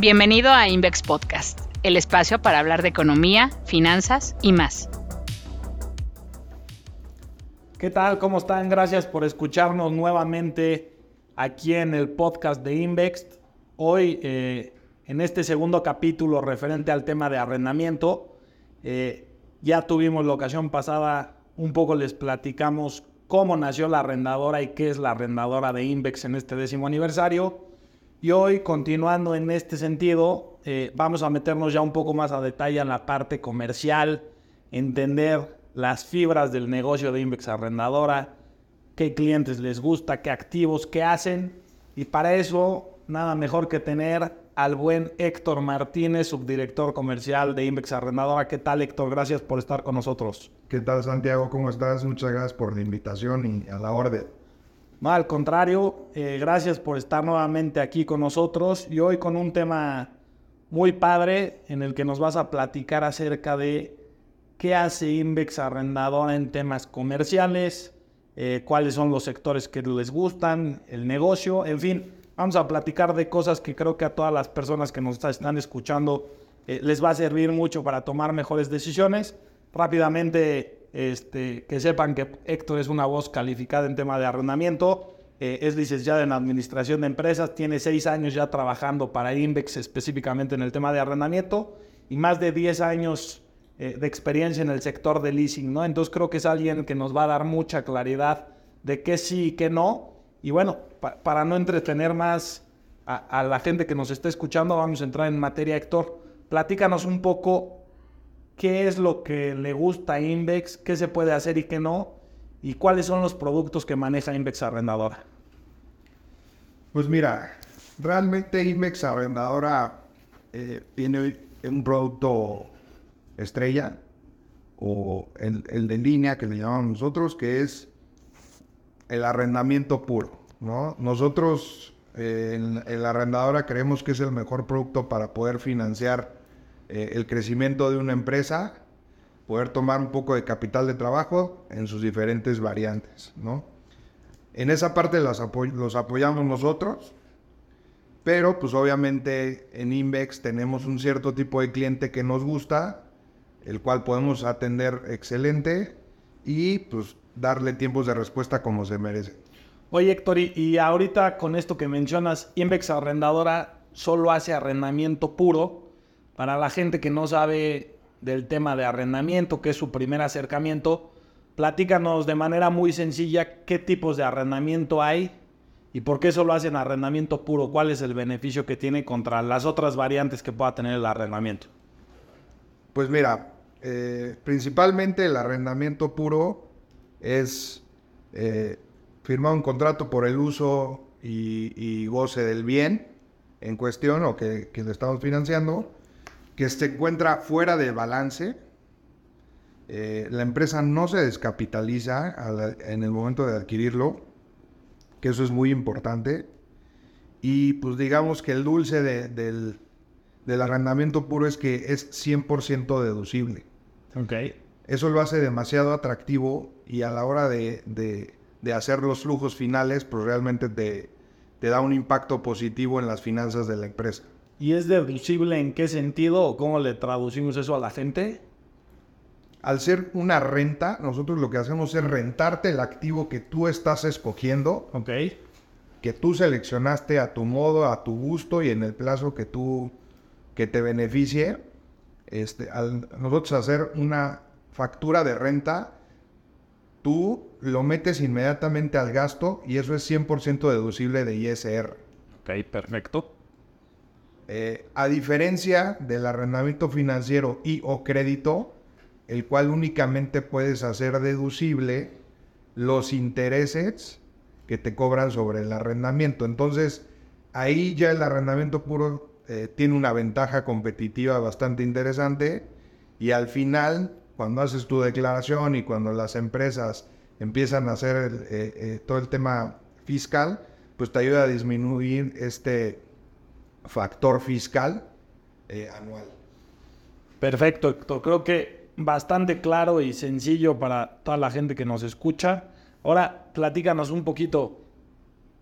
Bienvenido a Invex Podcast, el espacio para hablar de economía, finanzas y más. ¿Qué tal? ¿Cómo están? Gracias por escucharnos nuevamente aquí en el podcast de Invex. Hoy, eh, en este segundo capítulo referente al tema de arrendamiento, eh, ya tuvimos la ocasión pasada, un poco les platicamos cómo nació la arrendadora y qué es la arrendadora de Invex en este décimo aniversario. Y hoy, continuando en este sentido, eh, vamos a meternos ya un poco más a detalle en la parte comercial, entender las fibras del negocio de Invex Arrendadora, qué clientes les gusta, qué activos, qué hacen. Y para eso, nada mejor que tener al buen Héctor Martínez, subdirector comercial de Invex Arrendadora. ¿Qué tal, Héctor? Gracias por estar con nosotros. ¿Qué tal, Santiago? ¿Cómo estás? Muchas gracias por la invitación y a la orden. No, al contrario, eh, gracias por estar nuevamente aquí con nosotros y hoy con un tema muy padre en el que nos vas a platicar acerca de qué hace Invex Arrendadora en temas comerciales, eh, cuáles son los sectores que les gustan, el negocio, en fin, vamos a platicar de cosas que creo que a todas las personas que nos están escuchando eh, les va a servir mucho para tomar mejores decisiones. Rápidamente este, que sepan que Héctor es una voz calificada en tema de arrendamiento. Eh, es licenciado en Administración de Empresas, tiene seis años ya trabajando para Invex específicamente en el tema de arrendamiento y más de 10 años eh, de experiencia en el sector de leasing, ¿no? Entonces creo que es alguien que nos va a dar mucha claridad de qué sí y qué no. Y bueno, para no entretener más a, a la gente que nos está escuchando, vamos a entrar en materia, Héctor. Platícanos un poco qué es lo que le gusta a Invex, qué se puede hacer y qué no, y cuáles son los productos que maneja Invex Arrendadora. Pues mira, realmente Invex Arrendadora eh, tiene un producto estrella, o el, de línea que le llamamos nosotros, que es el arrendamiento puro. ¿no? Nosotros eh, en, en, la arrendadora creemos que es el mejor producto para poder financiar eh, el crecimiento de una empresa, poder tomar un poco de capital de trabajo en sus diferentes variantes, ¿no? En esa parte los, apoyamos nosotros, pero pues obviamente en Invex tenemos un cierto tipo de cliente que nos gusta, el cual podemos atender excelente y pues darle tiempos de respuesta como se merece. Oye Héctor, y ahorita con esto que mencionas, Invex Arrendadora solo hace arrendamiento puro para la gente que no sabe del tema de arrendamiento, que es su primer acercamiento, platícanos de manera muy sencilla qué tipos de arrendamiento hay y por qué solo hacen arrendamiento puro, cuál es el beneficio que tiene contra las otras variantes que pueda tener el arrendamiento. Pues mira, eh, principalmente el arrendamiento puro es eh, firmar un contrato por el uso y, goce del bien en cuestión o que, que le estamos financiando que se encuentra fuera de balance. Eh, la empresa no se descapitaliza en el momento de adquirirlo, que eso es muy importante. Y pues digamos que el dulce del, arrendamiento puro es que es 100% deducible. Okay. Eso lo hace demasiado atractivo y a la hora de, hacer los flujos finales, pues realmente te da un impacto positivo en las finanzas de la empresa. ¿Y es deducible en qué sentido o cómo le traducimos eso a la gente? Al ser una renta, nosotros lo que hacemos es rentarte el activo que tú estás escogiendo. Ok. Que tú seleccionaste a tu modo, a tu gusto y en el plazo que tú que te beneficie. Este, al nosotros hacer una factura de renta, tú lo metes inmediatamente al gasto y eso es 100% deducible de ISR. Ok, perfecto. Eh, a diferencia del arrendamiento financiero y o crédito, el cual únicamente puedes hacer deducible los intereses que te cobran sobre el arrendamiento. Entonces, ahí ya el arrendamiento puro eh, tiene una ventaja competitiva bastante interesante y al final, cuando haces tu declaración y cuando las empresas empiezan a hacer eh, todo el tema fiscal, pues te ayuda a disminuir este factor fiscal eh, anual. Perfecto, Héctor. Creo que bastante claro y sencillo para toda la gente que nos escucha. Ahora, platícanos un poquito.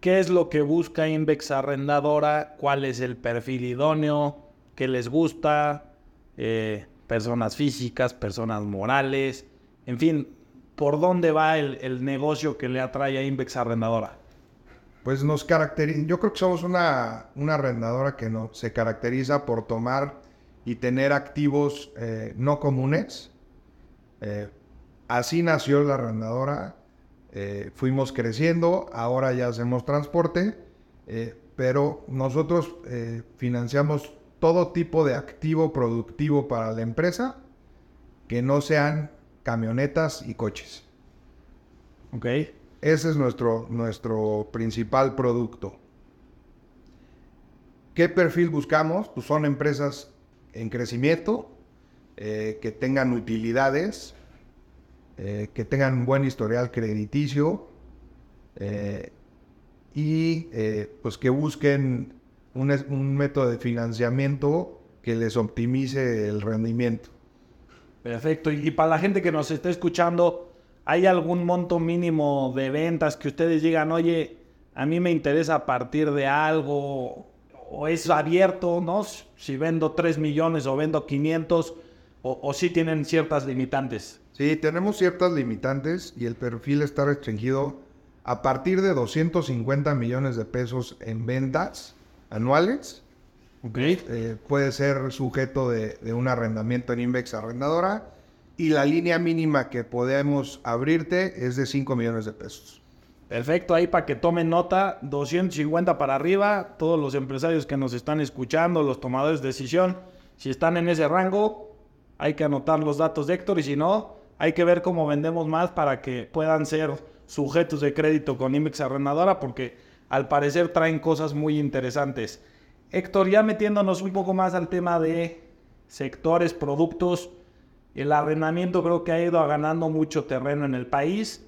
¿Qué es lo que busca Invex Arrendadora? ¿Cuál es el perfil idóneo? ¿Qué les gusta? Eh, personas físicas, personas morales, en fin, ¿por dónde va el, negocio que le atrae a Invex Arrendadora? Pues nos caracteriza, yo creo que somos una, una arrendadora que no, se caracteriza por tomar y tener activos eh, no comunes. Eh, así nació la arrendadora. Eh, fuimos creciendo, ahora ya hacemos transporte, pero nosotros financiamos todo tipo de activo productivo para la empresa que no sean camionetas y coches. Ok. Ese es nuestro, nuestro principal producto. ¿Qué perfil buscamos? Pues son empresas en crecimiento, eh, que tengan utilidades, eh, que tengan un buen historial crediticio eh, y pues que busquen un, método de financiamiento que les optimice el rendimiento. Perfecto. Y, para la gente que nos está escuchando, ¿hay algún monto mínimo de ventas que ustedes digan, oye, a mí me interesa partir de algo, o es abierto, ¿no? Si vendo 3 millones o vendo 500, o, o si tienen ciertas limitantes. Sí, tenemos ciertas limitantes y el perfil está restringido a partir de 250 millones de pesos en ventas anuales. Eh, puede ser sujeto de, un arrendamiento en Invex Arrendadora y la línea mínima que podemos abrirte es de 5 millones de pesos. Perfecto, ahí para que tomen nota, 250 para arriba, todos los empresarios que nos están escuchando, los tomadores de decisión, si están en ese rango, hay que anotar los datos de Héctor y si no, hay que ver cómo vendemos más para que puedan ser sujetos de crédito con Invex Arrendadora porque al parecer traen cosas muy interesantes. Héctor, ya metiéndonos un poco más al tema de sectores, productos, el arrendamiento creo que ha ido ganando mucho terreno en el país.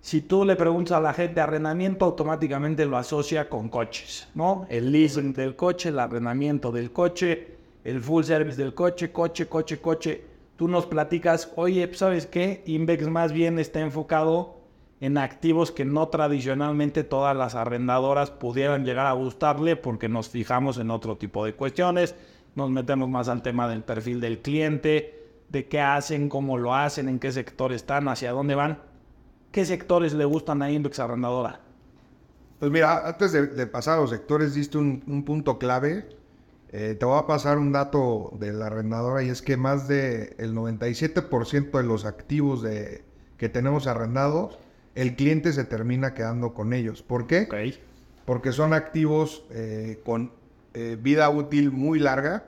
Si tú le preguntas a la gente arrendamiento, automáticamente lo asocia con coches, ¿no? El leasing del coche, el arrendamiento del coche, el full service del coche, coche, coche, coche. Tú nos platicas, oye, ¿sabes qué? Invex más bien está enfocado en activos que no tradicionalmente todas las arrendadoras pudieran llegar a gustarle porque nos fijamos en otro tipo de cuestiones, nos metemos más al tema del perfil del cliente, de qué hacen, cómo lo hacen, en qué sector están, hacia dónde van. ¿Qué sectores le gustan a Index Arrendadora? Pues mira, antes de, pasar a los sectores, diste un, punto clave. Eh, te voy a pasar un dato de la arrendadora y es que más del 97% de los activos de, que tenemos arrendados el cliente se termina quedando con ellos. ¿Por qué? Porque son activos eh, con eh, vida útil muy larga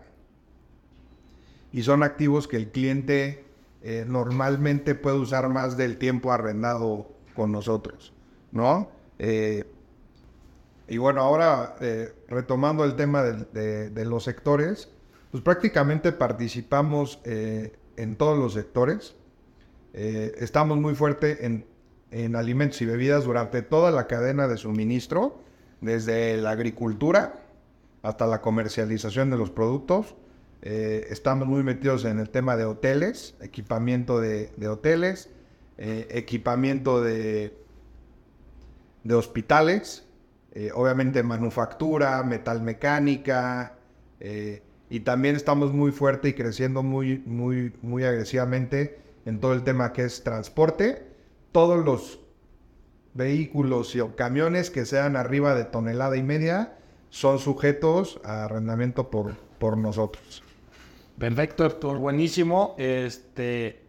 y son activos que el cliente eh, normalmente puede usar más del tiempo arrendado con nosotros, ¿no? y bueno, ahora retomando el tema de, de, los sectores, pues prácticamente participamos en todos los sectores. estamos muy fuerte en en alimentos y bebidas durante toda la cadena de suministro, desde la agricultura hasta la comercialización de los productos. Eh, estamos muy metidos en el tema de hoteles, equipamiento de, hoteles, eh, equipamiento de, de hospitales, eh, obviamente manufactura, metalmecánica, y también estamos muy fuerte y creciendo muy, muy, muy agresivamente en todo el tema que es transporte todos los vehículos y camiones que sean arriba de tonelada y media son sujetos a arrendamiento por, por nosotros. Perfecto, Héctor, buenísimo. Este,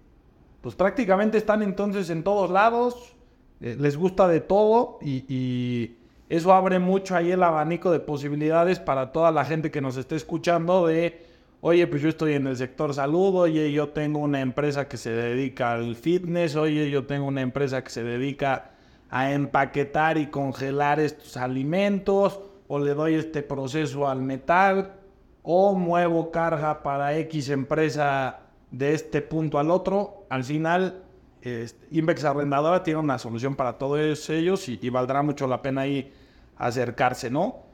pues prácticamente están entonces en todos lados, eh, les gusta de todo y, y, eso abre mucho ahí el abanico de posibilidades para toda la gente que nos esté escuchando de Oye, pues yo estoy en el sector salud, oye, yo tengo una empresa que se dedica al fitness, oye, yo tengo una empresa que se dedica a empaquetar y congelar estos alimentos, o le doy este proceso al metal, o muevo carga para X empresa de este punto al otro. Al final, este, Invex Arrendadora tiene una solución para todos ellos y, y valdrá mucho la pena ahí acercarse, ¿no?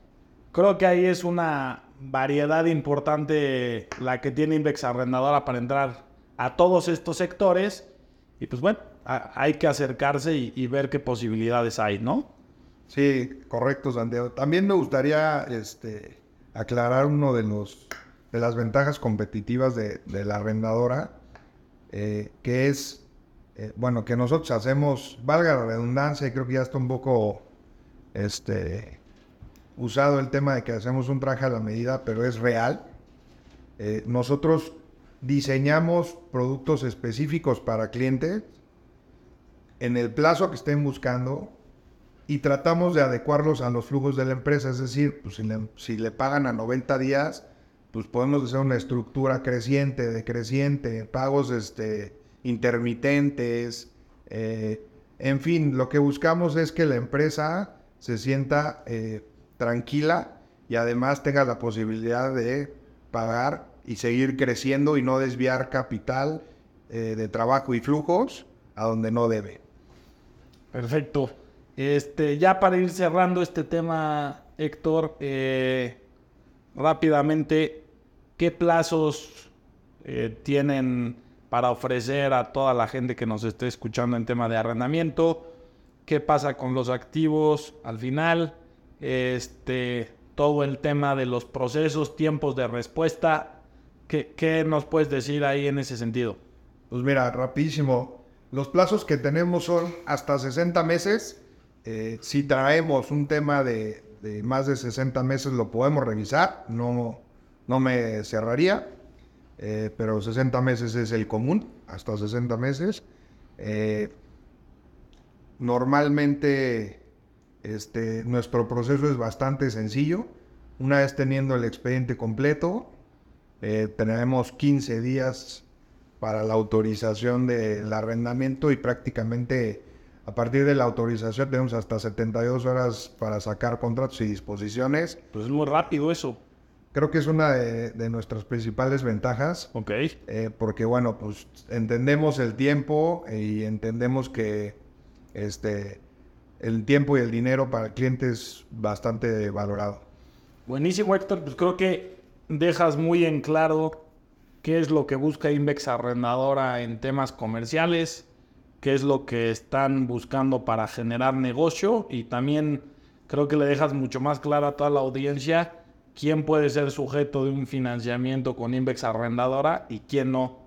Creo que ahí es una, variedad importante la que tiene Index Arrendadora para entrar a todos estos sectores. Y pues bueno, hay que acercarse y, ver qué posibilidades hay, ¿no? Sí, correcto, Santiago. También me gustaría este, aclarar uno de los de las ventajas competitivas de, la arrendadora, eh, que es, eh, bueno, que nosotros hacemos, valga la redundancia, y creo que ya está un poco este, usado el tema de que hacemos un traje a la medida, pero es real. Eh, nosotros diseñamos productos específicos para clientes en el plazo que estén buscando y tratamos de adecuarlos a los flujos de la empresa. Es decir, pues si, le, si le pagan a 90 días, pues podemos hacer una estructura creciente, decreciente, pagos este, intermitentes. Eh, en fin, lo que buscamos es que la empresa se sienta eh, tranquila y además tenga la posibilidad de pagar y seguir creciendo y no desviar capital eh, de trabajo y flujos a donde no debe. Perfecto. Este, ya para ir cerrando este tema, Héctor, eh, rápidamente, ¿qué plazos eh, tienen para ofrecer a toda la gente que nos esté escuchando en tema de arrendamiento? ¿Qué pasa con los activos al final? Este, todo el tema de los procesos, tiempos de respuesta. ¿Qué, qué nos puedes decir ahí en ese sentido? Pues mira, rapidísimo. Los plazos que tenemos son hasta 60 meses eh, si traemos un tema de, más de 60 meses, lo podemos revisar, no, no me cerraría, eh, pero 60 meses es el común, hasta 60 meses. Eh, normalmente este, nuestro proceso es bastante sencillo. Una vez teniendo el expediente completo, tenemos 15 días para la autorización del arrendamiento y prácticamente a partir de la autorización tenemos hasta 72 horas para sacar contratos y disposiciones. Pues es muy rápido eso. Creo que es una de, nuestras principales ventajas. Ok. Eh, porque bueno, pues entendemos el tiempo y entendemos que este, el tiempo y el dinero para el cliente es bastante valorado. Buenísimo, Héctor. Pues creo que dejas muy en claro qué es lo que busca Invex Arrendadora en temas comerciales qué es lo que están buscando para generar negocio y también creo que le dejas mucho más clara a toda la audiencia quién puede ser sujeto de un financiamiento con Invex Arrendadora y quién no.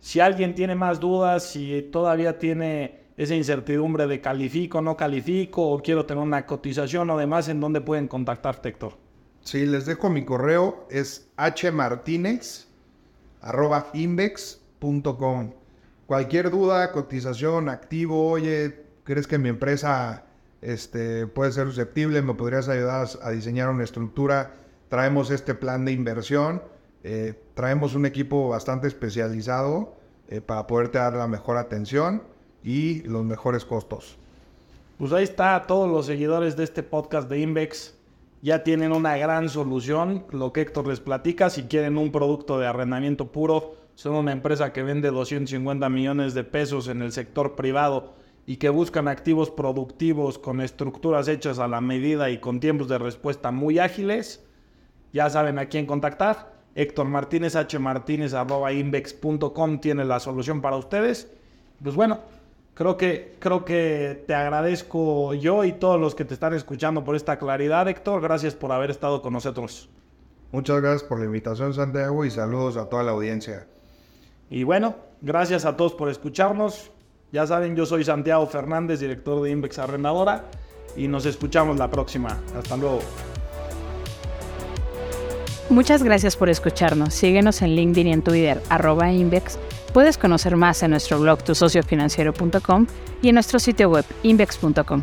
Si alguien tiene más dudas, si todavía tiene esa incertidumbre de califico, no califico, o quiero tener una cotización o demás, ¿en dónde pueden contactarte, Héctor? Sí, les dejo mi correo, es hmartinez.invex.com. Cualquier duda, cotización, activo, oye, ¿crees que mi empresa este, puede ser susceptible? ¿Me podrías ayudar a diseñar una estructura? Traemos este plan de inversión, eh, traemos un equipo bastante especializado eh, para poderte dar la mejor atención y los mejores costos. Pues ahí está, todos los seguidores de este podcast de Invex ya tienen una gran solución, lo que Héctor les platica, si quieren un producto de arrendamiento puro, son una empresa que vende 250 millones de pesos en el sector privado y que buscan activos productivos con estructuras hechas a la medida y con tiempos de respuesta muy ágiles. Ya saben a quién contactar. Héctor Martínez, H. Martínez, tiene la solución para ustedes. Pues bueno, creo que, creo que te agradezco yo y todos los que te están escuchando por esta claridad, Héctor. Gracias por haber estado con nosotros. Muchas gracias por la invitación, Santiago, y saludos a toda la audiencia. Y bueno, gracias a todos por escucharnos. Ya saben, yo soy Santiago Fernández, director de Invex Arrendadora, y nos escuchamos la próxima. Hasta luego. Muchas gracias por escucharnos. Síguenos en LinkedIn y en Twitter, arroba Invex. Puedes conocer más en nuestro blog tusociofinanciero.com y en nuestro sitio web invex.com.